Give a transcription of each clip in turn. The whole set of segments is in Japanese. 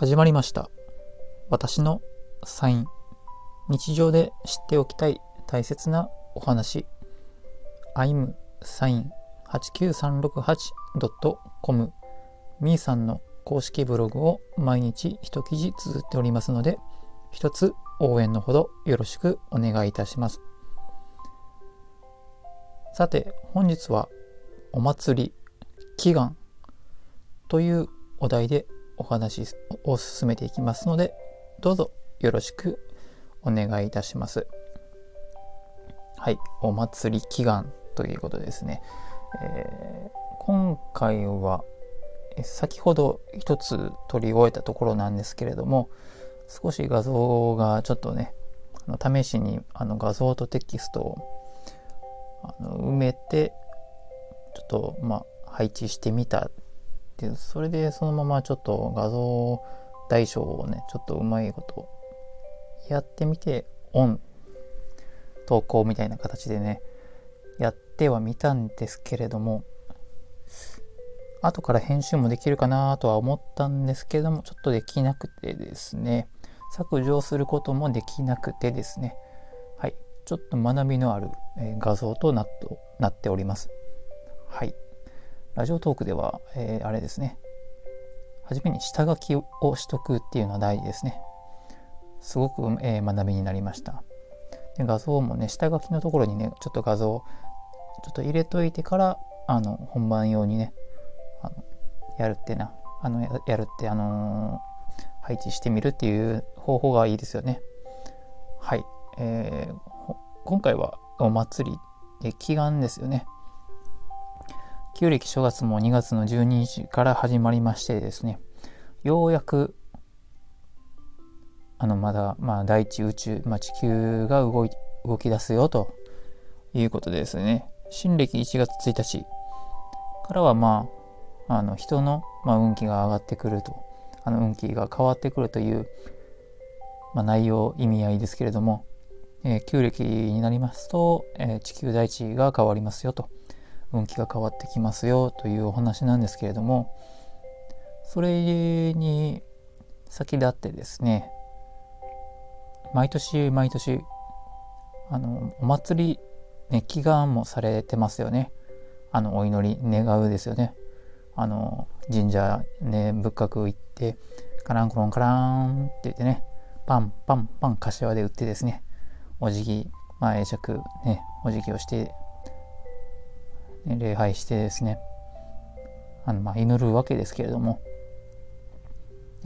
始まりました。私のサイン。日常で知っておきたい大切なお話。I'm サイン 89368.com みーさんの公式ブログを毎日一記事綴っておりますので、一つ応援のほどよろしくお願いいたします。さて、本日はお祭り、祈願というお題でお話を進めていきますので、どうぞよろしくお願いいたします。はい、お祭り祈願ということですね。えー、今回は先ほど一つ取り終えたところなんですけれども、少し画像がちょっとね、あの試しにあの画像とテキストをあの埋めて、ちょっとまあ配置してみたでそれでそのままちょっと画像代償をねちょっとうまいことやってみてオン投稿みたいな形でねやってはみたんですけれども後から編集もできるかなとは思ったんですけどもちょっとできなくてですね削除することもできなくてですねはいちょっと学びのある画像となっております。はい。ラジオトークでは、えー、あれですね。はじめに下書きをしとくっていうのは大事ですね。すごく、えー、学びになりました。で画像もね、下書きのところにね、ちょっと画像、ちょっと入れといてから、あの、本番用にね、あのやるってな、あの、やるって、あのー、配置してみるっていう方法がいいですよね。はい。えー、今回はお祭りで祈願ですよね。旧暦正月も2月の12日から始まりましてですね、ようやく、あの、まだ、まあ、大地宇宙、まあ、地球が動い、動き出すよということでですね、新暦1月1日からは、まあ、あの、人の、まあ、運気が上がってくると、あの、運気が変わってくるという、まあ、内容、意味合いですけれども、えー、旧暦になりますと、えー、地球大地が変わりますよと。運気が変わってきますよというお話なんですけれどもそれに先立ってですね毎年毎年あのお祭りね祈願もされてますよね。あのお祈り願うですよね。あの神社ね仏閣行ってカランコロンカランって言ってねパンパンパン柏で打ってですねお辞儀まあ会釈ねお辞儀をして礼拝してですねあのまあ祈るわけですけれども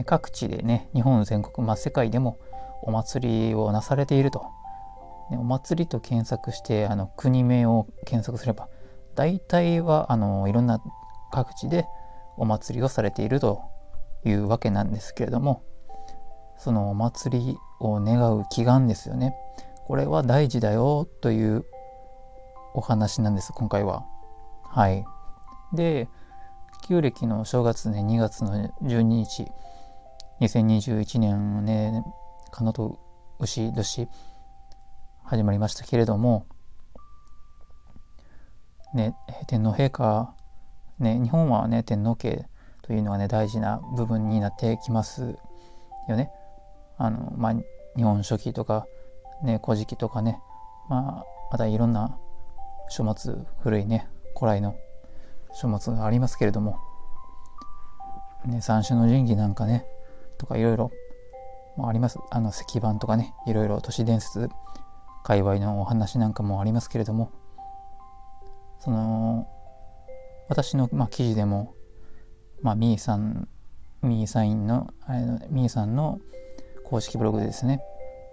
各地でね日本全国、まあ、世界でもお祭りをなされていると、お祭りと検索してあの国名を検索すれば大体はあのいろんな各地でお祭りをされているというわけなんですけれどもそのお祭りを願う祈願ですよねこれは大事だよというお話なんです今回は。はい。で、旧暦の正月ね、2月の12日、2021年ね、かのと牛年始まりましたけれども、ね、天皇陛下、ね、日本はね、天皇家というのはね、大事な部分になってきますよね。あの、まあ、日本書紀とか、ね、古事記とかね、まあ、またいろんな書物、古いね、古来の書物がありますけれども、ね、三種の神器なんかね、とかいろいろあります。あの石板とかね、いろいろ都市伝説、界隈のお話なんかもありますけれども、その、私の、まあ、記事でも、まあ、みーさん、みーサインの、あのみーさんの公式ブログでですね、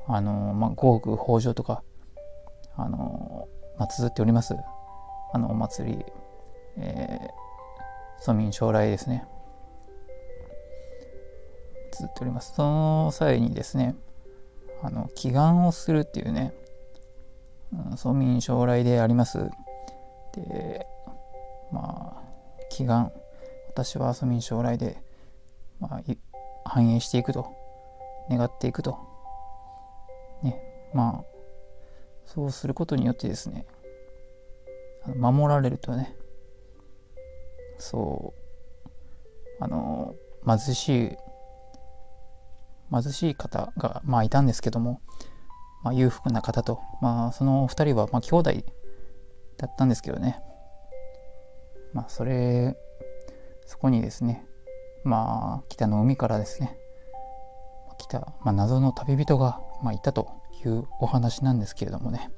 あの、まあ、五億豊穣とか、あの、まあ、綴っております。あの、お祭り、えー、村民将来ですね。綴っております。その際にですね、あの、祈願をするっていうね、村民将来であります。で、まあ、祈願、私は村民将来で、まあ、反映していくと、願っていくと、ね、まあ、そうすることによってですね、守られるとねそうあの貧しい貧しい方が、まあ、いたんですけども、まあ、裕福な方と、まあ、その2人は、まあ、兄弟だったんですけどね。まあ、それ、そこにですね、まあ、北の海からですね、来た、まあ、謎の旅人が、まあ、いたというお話なんですけれどもね。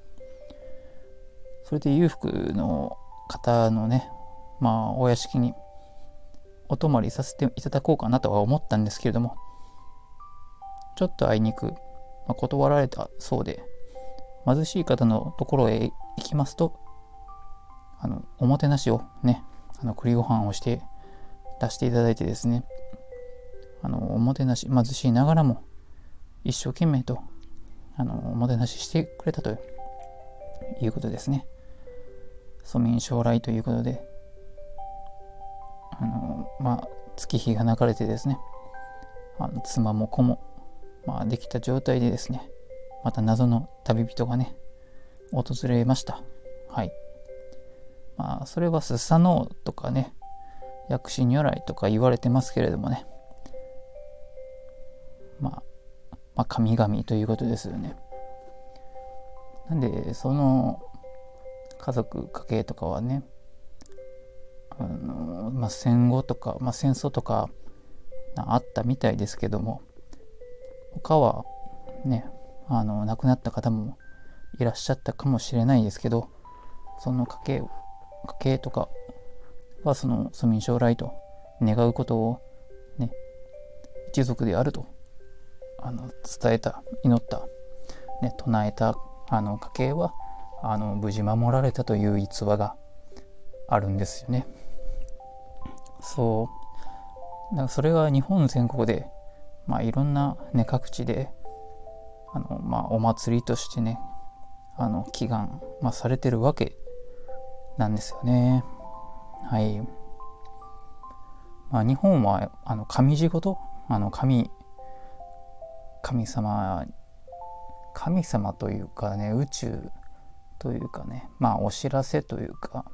それで裕福の方のね、まあ、お屋敷にお泊まりさせていただこうかなとは思ったんですけれども、ちょっとあいにく、ま、断られたそうで、貧しい方のところへ行きますと、あの、おもてなしをね、あの、栗ご飯をして出していただいてですね、あの、おもてなし、貧しいながらも、一生懸命と、あの、おもてなししてくれたということですね。蘇民将来ということで、あの、まあ、月日が流れてですね、あの妻も子も、まあ、できた状態でですね、また謎の旅人がね、訪れました。はい。まあ、それはスサノオとかね、薬師如来とか言われてますけれどもね、まあ、まあ、神々ということですよね。なんで、その家族、家系とかはね、あのまあ、戦後とか、まあ、戦争とかあったみたいですけども、他はね、あの亡くなった方もいらっしゃったかもしれないですけど、その家系家系とかはその庶民将来と願うことをね一族であるとあの伝えた祈った、ね、唱えたあの家系はあの無事守られたという逸話があるんですよね。そうだからそれが日本全国で、まあ、いろんな、ね、各地であの、まあ、お祭りとしてねあの祈願、まあ、されてるわけなんですよね。はい。まあ、日本はあの神事ごとあの神神様神様というかね宇宙というかねまあお知らせというか、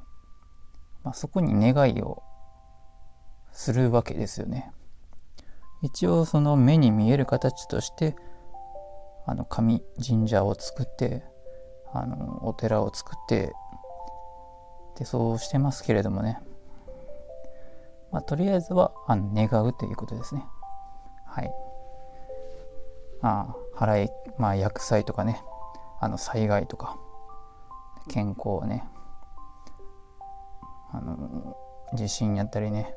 まあ、そこに願いをするわけですよね。一応その目に見える形としてあの神神社を作ってあのお寺を作ってでそうしてますけれどもね、まあ、とりあえずはあの願うということですね。はい。まあ、払い、まあ、薬剤とかね、あの災害とか、健康ね、あの地震やったりね、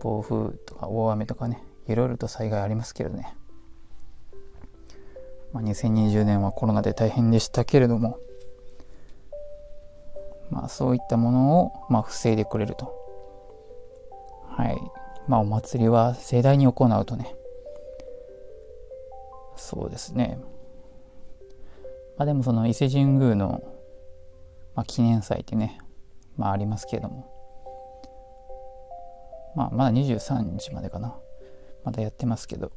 暴風とか大雨とかね、いろいろと災害ありますけどね。まあ、2020年はコロナで大変でしたけれども、まあ、そういったものを、まあ、防いでくれると。はい。まあ、お祭りは盛大に行うとね。そうですね。まあ、でもその伊勢神宮の、まあ、記念祭ってね、まあ、ありますけれども。まあ、まだ23日までかな。まだやってますけど。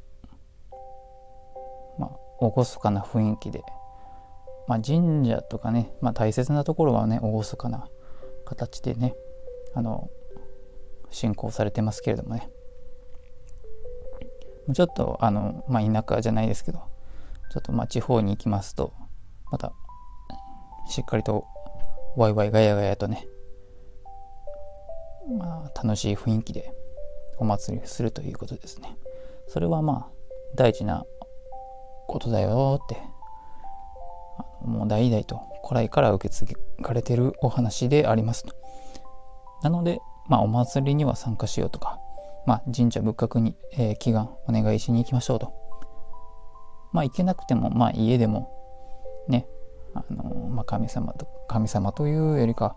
まあ、厳かな雰囲気で。まあ、神社とかね、まあ、大切なところはね厳かな形でねあの信仰されてますけれどもねちょっとあの、まあ、田舎じゃないですけどちょっとまあ地方に行きますとまたしっかりとワイワイガヤガヤとねまあ楽しい雰囲気でお祭りするということですねそれはまあ大事なことだよってもう代々と古来から受け継がれてるお話でありますと。なので、まあ、お祭りには参加しようとか、まあ、神社仏閣に、えー、祈願お願いしに行きましょうと。まあ、行けなくても、まあ、家でも、ね、あのまあ、神様と、神様というよりか、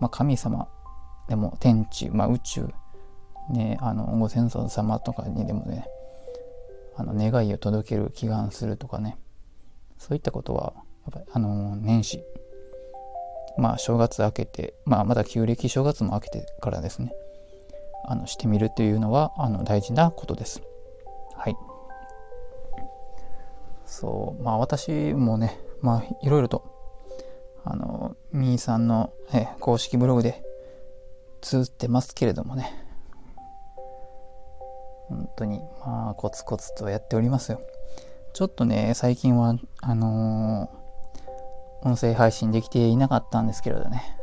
まあ、神様でも天地、まあ、宇宙、ね、あのご先祖様とかにでもね、あの願いを届ける、祈願するとかね、そういったことはやっぱりあの年始まあ正月明けてまあまだ旧暦正月も明けてからですねあのしてみるというのはあの大事なことです。そうまあ私もねまあいろいろとあのみーさんのえ公式ブログで綴ってますけれどもね本当に、まあ、コツコツとやっておりますよ。ちょっとね、最近は、あのー、音声配信できていなかったんですけれどね。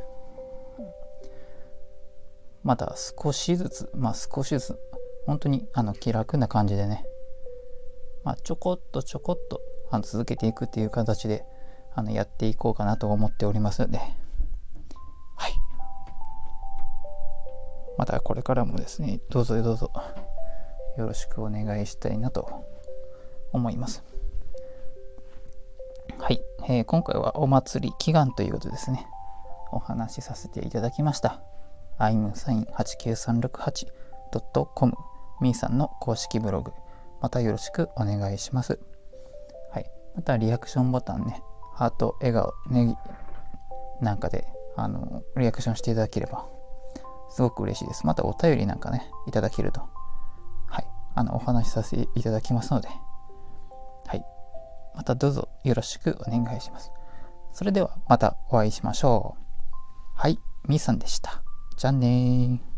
まだ少しずつ、まあ少しずつ、本当にあの気楽な感じでね、まあ、ちょこっとちょこっとあの続けていくっていう形であのやっていこうかなと思っておりますので、はい。またこれからもですね、どうぞどうぞよろしくお願いしたいなと思います。はい、えー、今回はお祭り祈願ということですね。お話しさせていただきました。imsign89368.com みーさんの公式ブログ、またよろしくお願いします。はい。またリアクションボタンね、ハート、笑顔、ネギなんかで、あの、リアクションしていただければ、すごく嬉しいです。またお便りなんかね、いただけると、はい。あの、お話しさせていただきますので、はい。またどうぞよろしくお願いします。それではまたお会いしましょう。はい、みーさんでした。じゃあねー